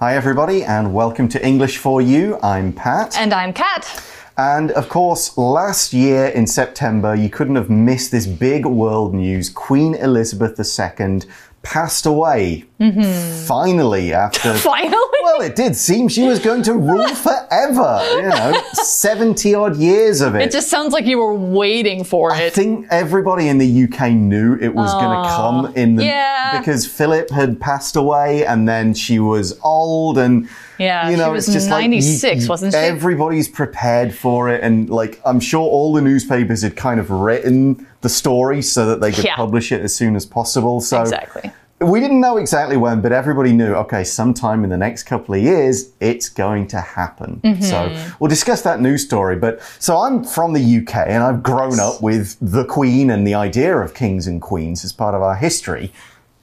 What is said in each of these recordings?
Hi, everybody, and welcome to English for You. I'm Pat. And I'm Kat. And of course, last year in September, you couldn't have missed this big world news. Queen Elizabeth II passed away. Finally, after. Finally? Well, it did seem she was going to rule forever. You know, 70 odd years of it. It just sounds like you were waiting for I it. I think everybody in the UK knew it was going to come in the yeah. because Philip had passed away and then she was old and Yeah, you she know was it's just like you- 96, you- wasn't she? Everybody's prepared for it and like I'm sure all the newspapers had kind of written the story so that they could Yeah. publish it as soon as possible. So Exactly. we didn't know exactly when, but everybody knew, okay, sometime in the next couple of years, it's going to happen. Mm-hmm. So we'll discuss that news story. But so I'm from the UK and I've grown up with the Queen and the idea of kings and queens as part of our history.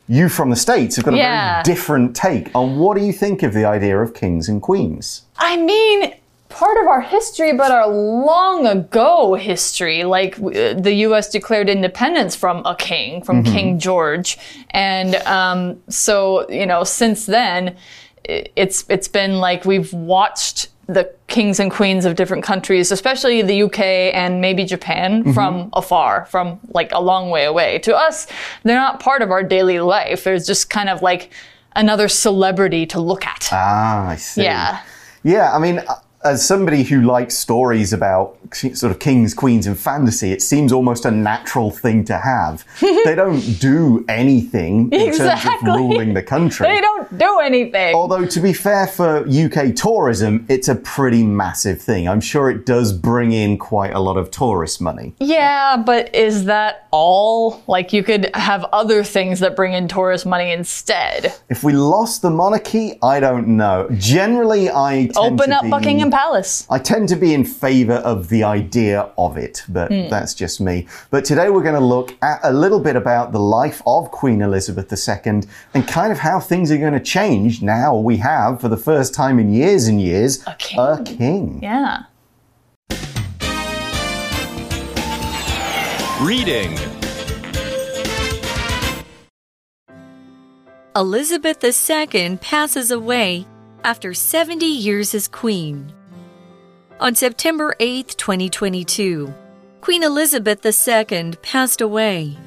You from the States have got a Yeah. very different take on what do you think of the idea of kings and queens? I mean, part of our history, but our long ago history. Like w- the U.S. declared independence from a king, from King George, and um, so you know, since then, it's it's been like we've watched the kings and queens of different countries, especially the UK and maybe Japan, from afar, from like a long way away. To us, they're not part of our daily life. There's just kind of like another celebrity to look at. Ah, I see. yeah. Yeah, I mean, uh, as somebody who likes stories about sort of kings, queens, and fantasy, it seems almost a natural thing to have. they don't do anything in Exactly. terms of ruling the country. They don't do anything. Although, to be fair for UK tourism, it's a pretty massive thing. I'm sure it does bring in quite a lot of tourist money. yeah, but is that all? Like, you could have other things that bring in tourist money instead. If we lost the monarchy, I don't know. Generally, I tend Open up Buckingham Palace. I tend to be in favor of the idea of it, but hmm. that's just me. But today we're going to look at a little bit about the life of Queen Elizabeth II and kind of how things are going to change now we have, for the first time in years and years, a king. king. Yeah. Reading Elizabeth II passes away after 70 years as queen. On September 8, 2022, Queen Elizabeth II passed away.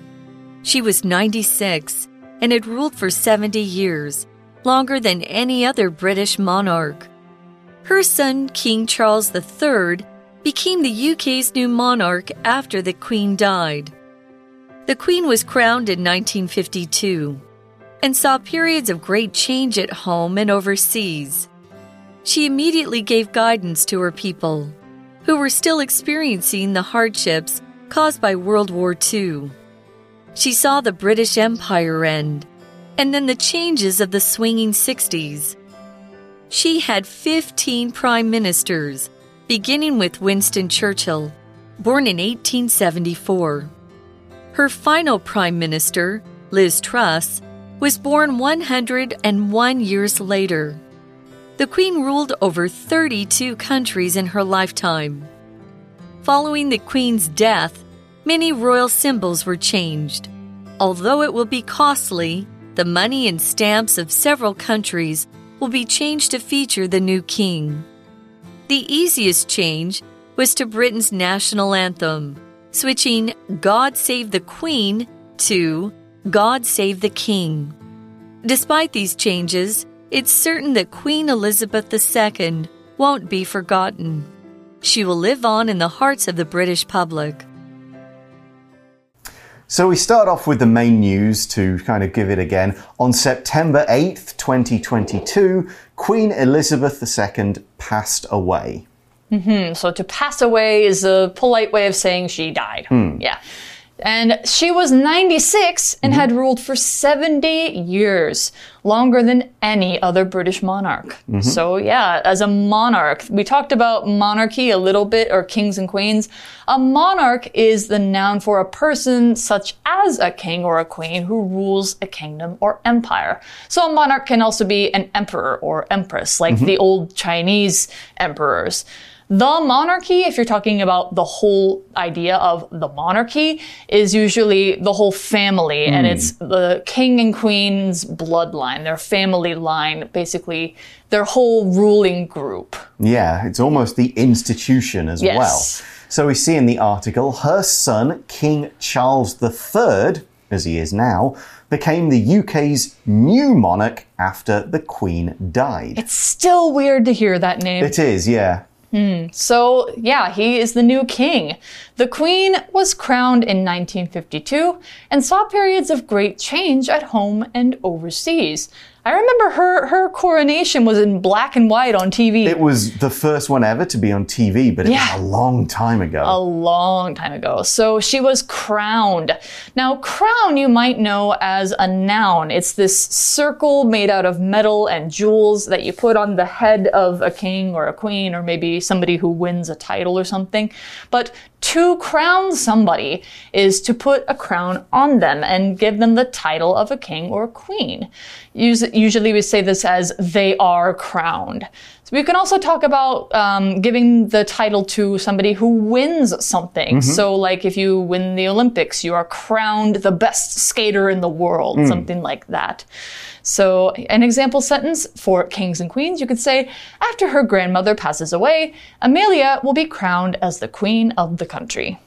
She was 96 and had ruled for 70 years, longer than any other British monarch. Her son, King Charles III, became the UK's new monarch after the Queen died. The Queen was crowned in 1952 and saw periods of great change at home and overseas. She immediately gave guidance to her people, who were still experiencing the hardships caused by World War II. She saw the British Empire end, and then the changes of the swinging 60s. She had 15 prime ministers, beginning with Winston Churchill, born in 1874. Her final prime minister, Liz Truss, was born 101 years later. The Queen ruled over 32 countries in her lifetime. Following the Queen's death, many royal symbols were changed. Although it will be costly, the money and stamps of several countries will be changed to feature the new king. The easiest change was to Britain's national anthem, switching God Save the Queen to God Save the King. Despite these changes, it's certain that Queen Elizabeth II won't be forgotten. She will live on in the hearts of the British public. So we start off with the main news to kind of give it again. On September 8th, 2022, Queen Elizabeth II passed away. Mm-hmm. So to pass away is a polite way of saying she died. Hmm. Yeah. And she was 96 and had mm-hmm. ruled for 70 years, longer than any other British monarch. Mm-hmm. So, yeah, as a monarch, we talked about monarchy a little bit, or kings and queens. A monarch is the noun for a person such as a king or a queen who rules a kingdom or empire. So, a monarch can also be an emperor or empress, like mm-hmm. the old Chinese emperors. The monarchy, if you're talking about the whole idea of the monarchy, is usually the whole family, and hmm. it's the king and queen's bloodline, their family line, basically their whole ruling group. Yeah, it's almost the institution as Yes. well. So we see in the article her son, King Charles III, as he is now, became the UK's new monarch after the Queen died. It's still weird to hear that name. It is, yeah. Hmm. So, yeah, he is the new king. The queen was crowned in 1952 and saw periods of great change at home and overseas. I remember her, her coronation was in black and white on TV. It was the first one ever to be on TV, but it Yeah. was a long time ago. a long time ago. So she was crowned. Now, crown you might know as a noun. It's this circle made out of metal and jewels that you put on the head of a king or a queen or maybe somebody who wins a title or something. But to crown somebody is to put a crown on them and give them the title of a king or a queen. Us- Usually we say this as they are crowned. So we can also talk about um, giving the title to somebody who wins something. So, like if you win the Olympics, you are crowned the best skater in the world, something like that. So, an example sentence for kings and queens, you could say, after her grandmother passes away, Amelia will be crowned as the queen of the country.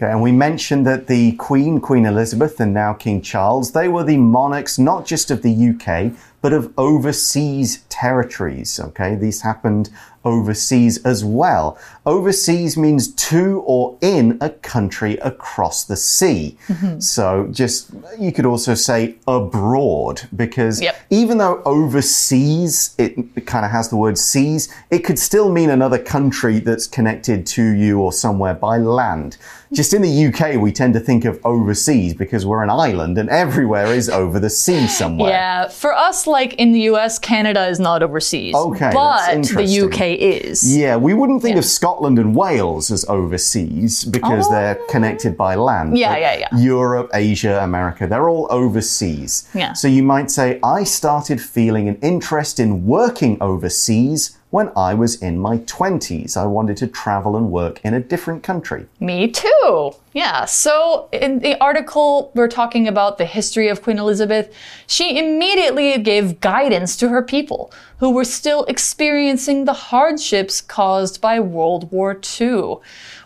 Okay, and we mentioned that the Queen, Queen Elizabeth, and now King Charles, they were the monarchs not just of the UK, but of overseas territories. Okay, these happened overseas as well. Overseas means to or in a country across the sea. Mm-hmm. So just, you could also say abroad, because Yep. even though overseas, it, it kind of has the word seas, it could still mean another country that's connected to you or somewhere by land. Just in the UK, we tend to think of overseas because we're an island and everywhere is over the sea somewhere. Yeah, for us, like in the US, Canada is not overseas. Okay, but the interesting. UK is. Yeah, we wouldn't think of Scotland and Wales as overseas because oh. they're connected by land. Oh. Yeah, yeah, yeah. Europe, Asia, America, they're all overseas. Yeah. So you might say, I started feeling an interest in working overseas when I was in my 20s. I wanted to travel and work in a different country. Me too. Yeah. So in the article, we're talking about the history of Queen Elizabeth. She immediately gave guidance to her people who were still experiencing the hardships caused by World War II.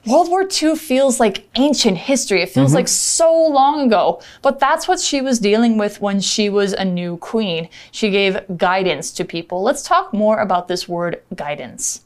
World War II feels like ancient history. It feels mm-hmm. like so long ago. But that's what she was dealing with when she was a new queen. She gave guidance to people. Let's talk more about this word guidance.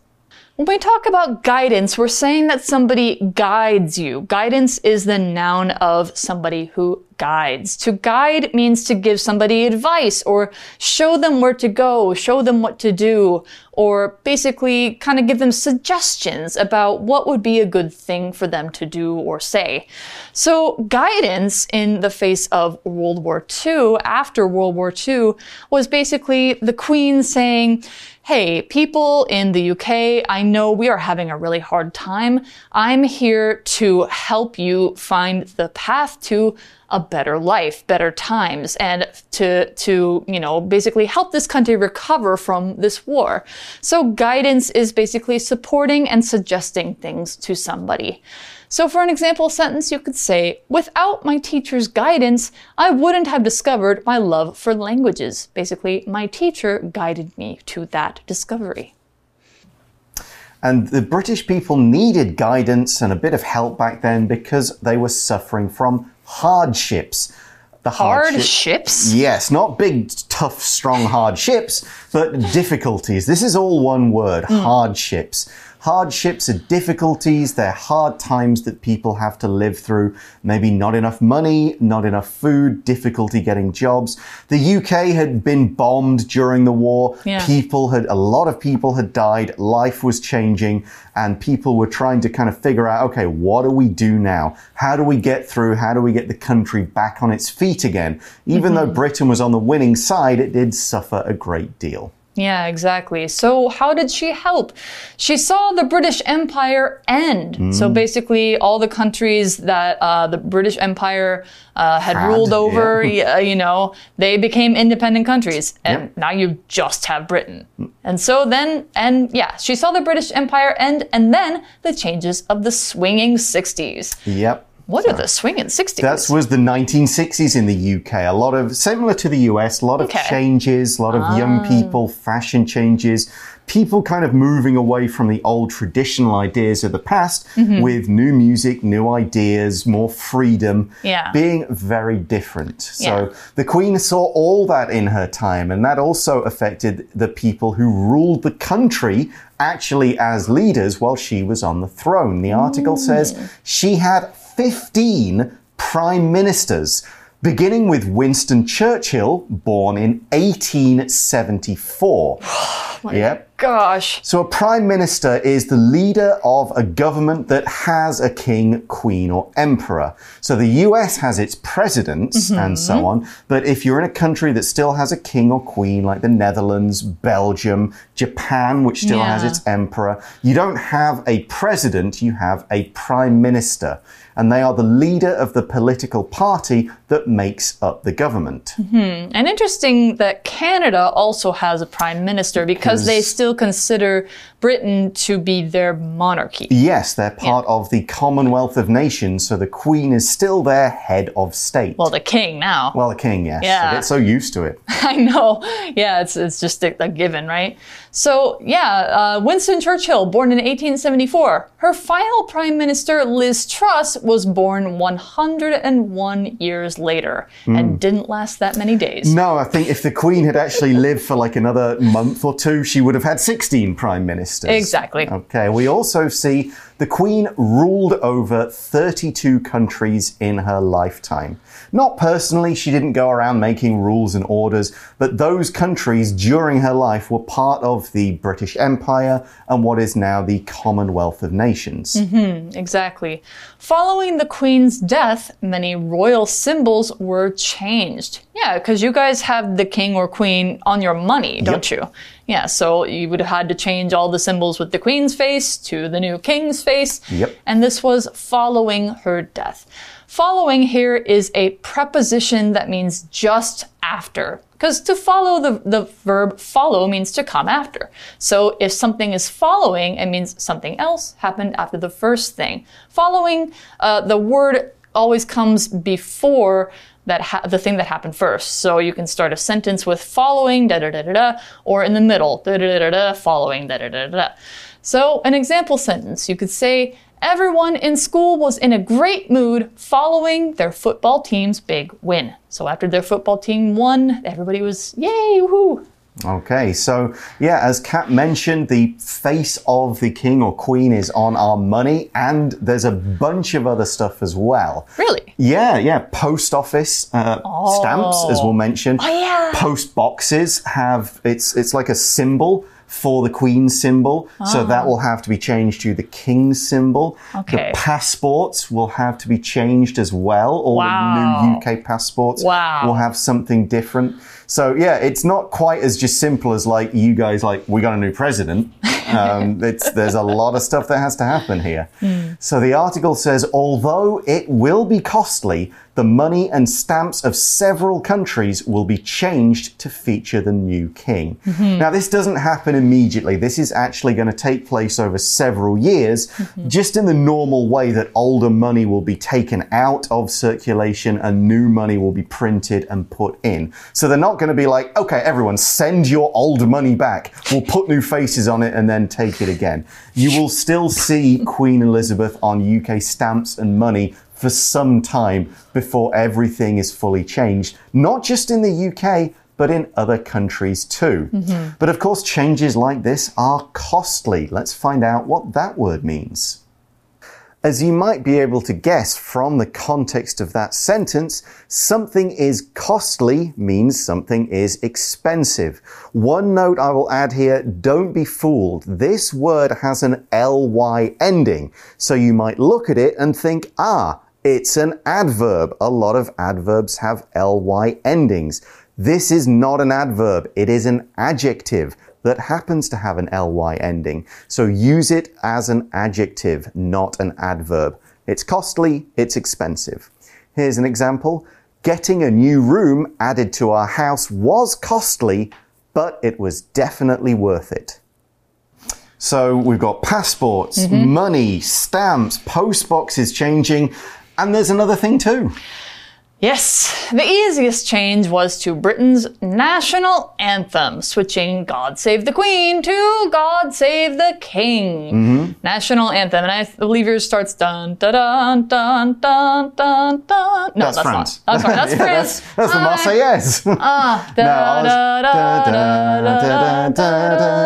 When we talk about guidance, we're saying that somebody guides you. Guidance is the noun of somebody who guides. To guide means to give somebody advice or show them where to go, show them what to do, or basically kind of give them suggestions about what would be a good thing for them to do or say. So guidance in the face of World War II, after World War II, was basically the Queen saying, Hey, people in the UK, I know we are having a really hard time. I'm here to help you find the path to a better life, better times, and to, to, you know, basically help this country recover from this war. So guidance is basically supporting and suggesting things to somebody. So for an example sentence, you could say, without my teacher's guidance, I wouldn't have discovered my love for languages. Basically, my teacher guided me to that discovery. And the British people needed guidance and a bit of help back then because they were suffering from hardships. The hardship- Hardships? Yes, not big, tough, strong hardships, but difficulties. This is all one word hmm. hardships. Hardships are difficulties, they're hard times that people have to live through. Maybe not enough money, not enough food, difficulty getting jobs. The UK had been bombed during the war. Yeah. People had, a lot of people had died, life was changing, and people were trying to kind of figure out okay, what do we do now? How do we get through? How do we get the country back on its feet again? Even though mm-hmm. Britain was on the winning side, it did suffer a great deal. Yeah, exactly. So, how did she help? She saw the British Empire end. So, basically, all the countries that uh, the British Empire uh, had, Had, ruled over, y- uh, you know, they became independent countries. And Yep. now you just have Britain. And so then, and yeah, she saw the British Empire end and then the changes of the swinging 60s. Yep. What are the swinging 60s? That was the 1960s in the UK. A lot of, similar to the US, a lot of Okay. changes, a lot of young people, fashion changes, people kind of moving away from the old traditional ideas of the past Mm-hmm. with new music, new ideas, more freedom, Yeah. being very different. So Yeah. the Queen saw all that in her time, and that also affected the people who ruled the country actually as leaders while she was on the throne. The article says she had 15 prime ministers. Beginning with Winston Churchill, born in 1874. yep. Gosh. So, a prime minister is the leader of a government that has a king, queen, or emperor. So, the US has its presidents mm-hmm. and so on. But if you're in a country that still has a king or queen, like the Netherlands, Belgium, Japan, which still has its emperor, you don't have a president, you have a prime minister. And they are the leader of the political party that makes up the government. Mm-hmm. And interesting that Canada also has a prime minister because they Because- still consider Britain to be their monarchy. Yes, they're part of the Commonwealth of Nations, so the Queen is still their head of state. Well, the king now. Well, the king, yes. Yeah. I get so used to it. I know. Yeah, it's, it's just a, a given, right? So, yeah, uh, Winston Churchill, born in 1874. Her final prime minister, Liz Truss, was born 101 years later Hmm. and didn't last that many days. No, I think if the Queen had actually lived for like another month or two, she would have had 16 prime ministers. Exactly. Okay, we also see the Queen ruled over 32 countries in her lifetime. Not personally, she didn't go around making rules and orders, but those countries during her life were part of the British Empire and what is now the Commonwealth of Nations. Mm -hmm, exactly. Following the Queen's death, many royal symbols were changed. Yeah, because you guys have the king or queen on your money, don't you? Yeah, so you would have had to change all the symbols with the Queen's face to the new king's face. Yep. And this was following her death. Following here is a preposition that means just after. Because to follow the, the verb follow means to come after. So if something is following, it means something else happened after the first thing. Following, uh, the word always comes before that ha- the thing that happened first. So you can start a sentence with following da da da da da, or in the middle da da da da da, following da da da da. da. So an example sentence, you could say. Everyone in school was in a great mood following their football team's big win. So after their football team won, everybody was yay, woohoo. Okay, so yeah, as Kat mentioned, the face of the king or queen is on our money, and there's a bunch of other stuff as well. Really? Yeah, yeah, post office uh, stamps, as we'll mention. Oh, yeah. Post boxes have it's it's like a symbol for the queen's symbol, so that will have to be changed to the king's symbol. Ah. Okay. The passports will have to be changed as well. All Wow. the new UK passports Wow. will have something different. So yeah, it's not quite as just simple as like you guys like we got a new president. Um, it's, there's a lot of stuff that has to happen here. So the article says, although it will be costly, the money and stamps of several countries will be changed to feature the new king. Mm-hmm. Now, this doesn't happen immediately. This is actually going to take place over several years, mm-hmm. just in the normal way that older money will be taken out of circulation and new money will be printed and put in. So they're not going to be like, okay, everyone, send your old money back. We'll put new faces on it and then take it again. You will still see Queen Elizabeth on UK stamps and money for some time before everything is fully changed, not just in the UK, but in other countries too. But of course, changes like this are costly. Let's find out what that word means. As you might be able to guess from the context of that sentence, something is costly means something is expensive. One note I will add here, don't be fooled. This word has an ly ending. So you might look at it and think, ah, it's an adverb. A lot of adverbs have ly endings. This is not an adverb. It is an adjective that happens to have an ly ending. So use it as an adjective, not an adverb. It's costly, it's expensive. Here's an example. Getting a new room added to our house was costly, but it was definitely worth it. So we've got passports, Mm-hmm. money, stamps, post boxes changing, and there's another thing too. Yes, the easiest change was to Britain's national anthem, switching God Save the Queen to God Save the King. Mm-hmm. National anthem, and I believe yours starts dun dun dun dun dun dun dun. No, That's that's, France. not. That's France. That's Yeah, France. That's, that's the Marseillaise. Ah, was- da, da, da, da, da, da, da,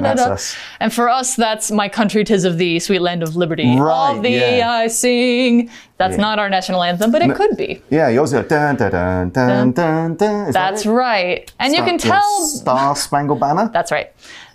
da, da. And for us, that's my country, tis of thee, sweet land of liberty. Right, Of thee yeah. I sing. That's not our national anthem, but it could be. Yeah, yours go dun dun dun dun dun dun. Is that That's it? right. And you can Star- yeah, tell. Star Spangled Banner. That's right.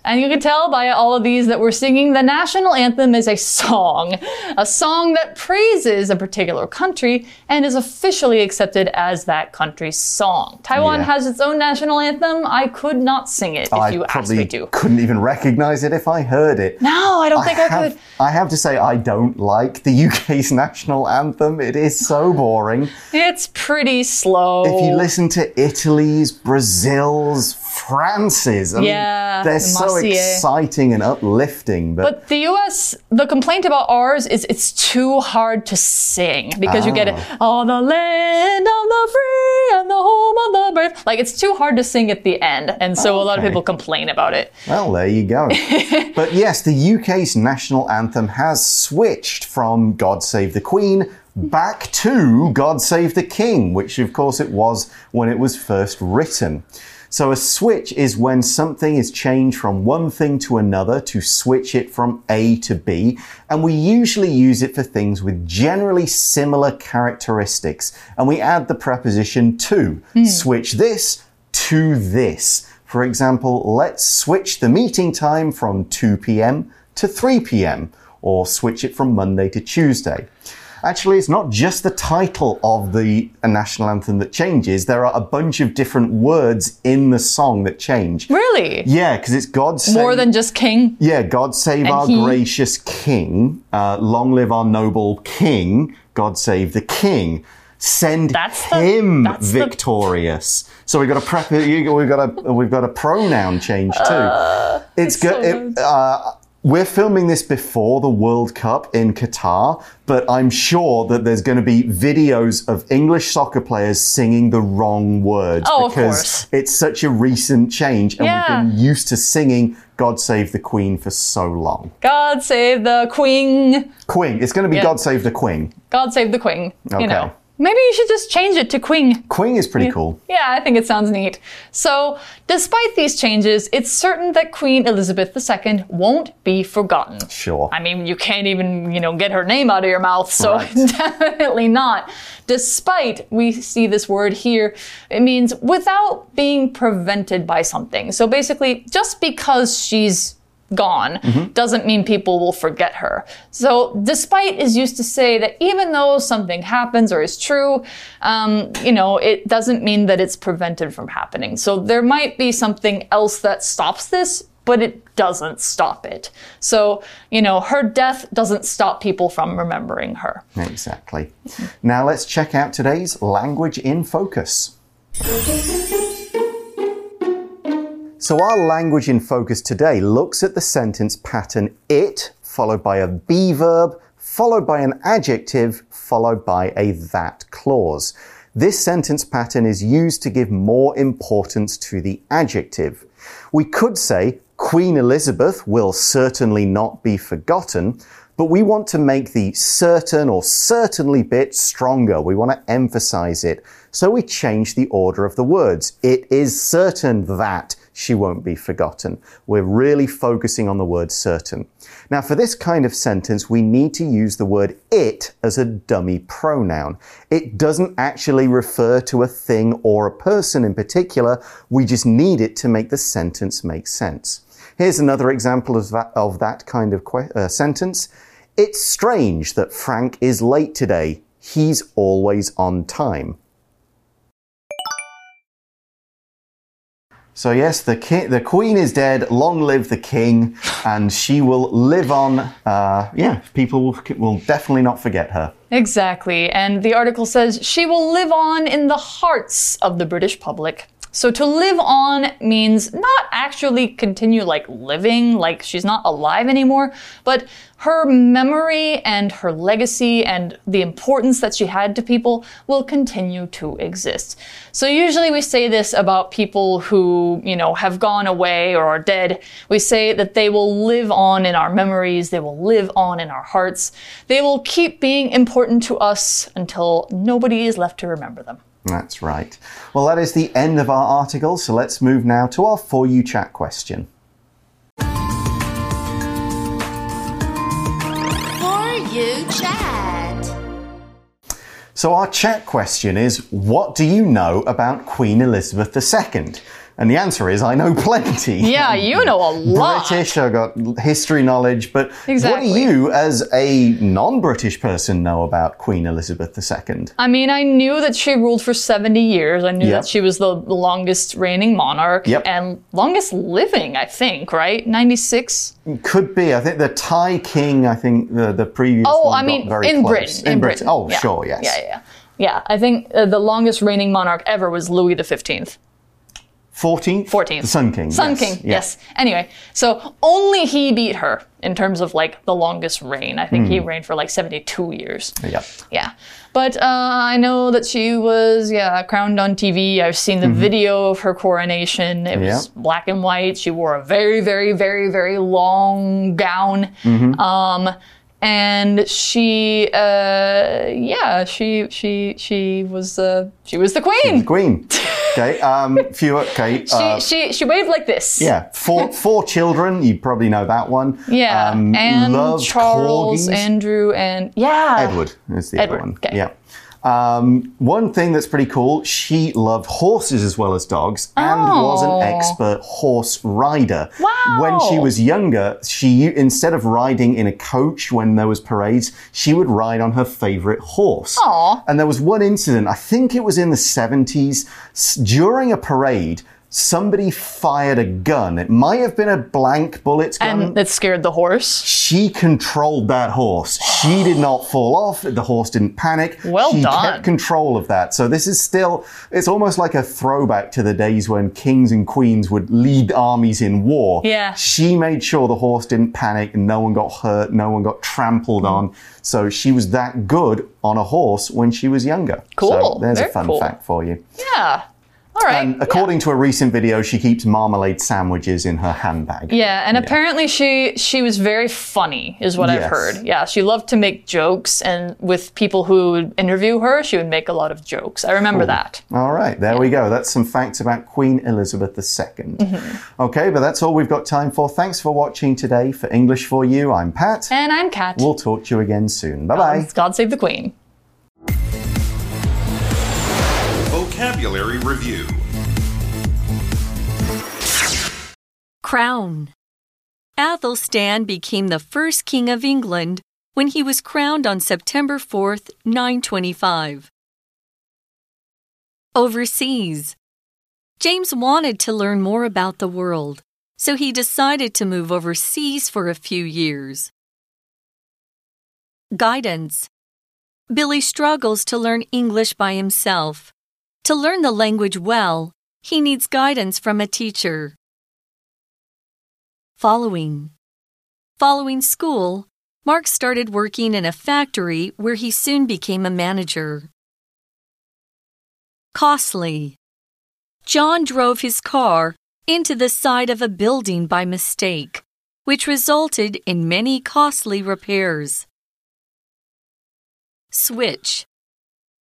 And you can tell by all of these that we're singing the national anthem is a song, a song that praises a particular country and is officially accepted as that country's song. Taiwan Yeah. has its own national anthem. I could not sing it if I you asked me to. I couldn't even recognize it if I heard it. No, I don't think I, have, could. I have to say, I don't like the UK's national anthem. It is so boring. It's pretty slow. If you listen to Italy's, Brazil's, I mean, Yeah, they're the so exciting and uplifting. But, But the US, the complaint about ours is it's too hard to sing because you get it, Ah. all the land of the free and the home of the brave. Like it's too hard to sing at the end. And so a lot of people complain about it. well, there you go. but yes, the UK's national anthem has switched from God Save the Queen back to God Save the King, which of course it was when it was first written. So a switch is when something is changed from one thing to another to switch it from A to B, and we usually use it for things with generally similar characteristics, and we add the preposition to. Hmm. Switch this to this. For example, let's switch the meeting time from 2 p.m. to 3 p.m., or switch it from Monday to Tuesday. Actually, it's not just the title of the national anthem that changes. There are a bunch of different words in the song that change. Really? Yeah, because it's God save. More than just king? Yeah, God save And our he- gracious King. Uh, long live our noble King. God save the King. Send That's the- him that's the- victorious. So we've got a prep. We've got a we've got a pronoun change too. it's good. so it- uh, we're filming this before the World Cup in Qatar, but I'm sure that there's going to be videos of English soccer players singing the wrong words Oh, because it's such a recent change, and Yeah. we've been used to singing God Save the Queen for so long. God save the queen. Queen. It's going to be Yeah. God Save the Queen. God save the queen. Okay. You know. Maybe you should just change it to queen. Queen is pretty cool. Yeah, I think it sounds neat. So, despite these changes, it's certain that Queen Elizabeth II won't be forgotten. Sure. I mean, you can't even, you know, get her name out of your mouth, so Right. definitely not. Despite we see this word here, it means without being prevented by something. So basically, just because she's gone doesn't mean people will forget her. So despite is used to say that even though something happens or is true, um, you know, it doesn't mean that it's prevented from happening. So there might be something else that stops this, but it doesn't stop it. So, you know, her death doesn't stop people from remembering her. Exactly. Now let's check out today's language in focus. So, our language in focus today looks at the sentence pattern it, followed by a be verb, followed by an adjective, followed by a that clause. This sentence pattern is used to give more importance to the adjective. We could say, Queen Elizabeth will certainly not be forgotten, but we want to make the certain or certainly bit stronger. We want to emphasize it. So we change the order of the words. It is certain that she won't be forgotten. We're really focusing on the word certain. Now, for this kind of sentence, we need to use the word it as a dummy pronoun. It doesn't actually refer to a thing or a person in particular. We just need it to make the sentence make sense. Here's another example of that, of that kind of uh, sentence. It's strange that Frank is late today. He's always on time. So yes, the ki- the queen is dead. Long live the king, and she will live on. Uh, yeah, people will, will definitely not forget her. Exactly. And the article says she will live on in the hearts of the British public. So to live on means not actually continue like living, like she's not alive anymore, but her memory and her legacy and the importance that she had to people will continue to exist. So usually we say this about people who, you know, have gone away or are dead. We say that they will live on in our memories, they will live on in our hearts. They will keep being important to us until nobody is left to remember them. That's right. Well, that is the end of our article, so let's move now to our For You Chat question. For you chat. So, our chat question is What do you know about Queen Elizabeth II? And the answer is I know plenty. Yeah, you know a lot. British, I've got history knowledge, but Exactly. what do you, as a non British person, know about Queen Elizabeth II? I mean, I knew that she ruled for 70 years. I knew Yep. that she was the the longest reigning monarch Yep. and longest living, I think, right? 96? Could be. I think the Thai king, I think the, the previous Oh, one I mean, in close. Britain. In, Britain. Oh, Yeah. sure, yes. Yeah, yeah, yeah. I think uh, the longest reigning monarch ever was Louis XV. 14th? 14th. The Sun King. Sun yes. King, Yeah. yes. Anyway, so only he beat her in terms of like the longest reign. I think he Hmm. reigned for like 72 years. Yeah. Yeah. But uh, I know that she was, yeah, crowned on TV. I've seen the video of her coronation. It was. Yeah. black and white. She wore a very, very, very, very long gown. Mm-hmm. Um, and she, uh, yeah, she, she, she was, uh, she was the queen. Queen. Okay. Um, few. Okay. She, uh, she, she waved like this. yeah. Four, four children. You probably know that one. Yeah, Um, and Charles, corgis. Andrew, and yeah, Edward is the Edward, other one. okay. Yeah. Um, one thing that's pretty cool, she loved horses as well as dogs and was Oh. an expert horse rider. Wow. When she was younger, she instead of riding in a coach when there was parades, she would ride on her favorite horse. Aw. And there was one incident, I think it was in the 70s, during a parade, somebody fired a gun. It might have been a blank bullet gun and it scared the horse. she controlled that horse. She did not fall off. The horse didn't panic. Well she done. kept control of that. So this is still, it's almost like a throwback to the days when kings and queens would lead armies in war. Yeah. She made sure the horse didn't panic and no one got hurt, no one got trampled Mm. on. So she was that good on a horse when she was younger. Cool. So there's a fun cool. fact for you. Yeah. All right. And according to a recent video, she keeps marmalade sandwiches in her handbag. Yeah, and apparently she she was very funny, is what I've heard. Yeah, she loved to make jokes, and with people who would interview her, she would make a lot of jokes. I remember that. All right, there we go. That's some facts about Queen Elizabeth II. Mm-hmm. Okay, but that's all we've got time for. Thanks for watching today. For English for You, I'm Pat. And I'm Kat. We'll talk to you again soon. Bye bye. God save the Queen. Vocabulary Review Crown. Athelstan became the first king of England when he was crowned on September 4th, 925. Overseas. James wanted to learn more about the world, so he decided to move overseas for a few years. Guidance. Billy struggles to learn English by himself. To learn the language well, he needs guidance from a teacher. Following. Following school, Mark started working in a factory where he soon became a manager. Costly. John drove his car into the side of a building by mistake, which resulted in many costly repairs. Switch.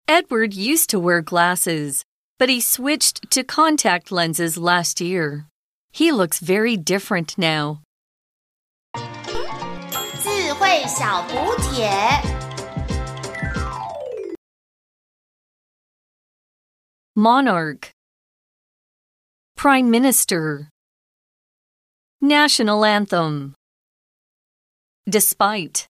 Edward used to wear glasses, but he switched to contact lenses last year. He looks very different now. 智慧小补帖。 Monarch. Prime Minister. National Anthem. Despite.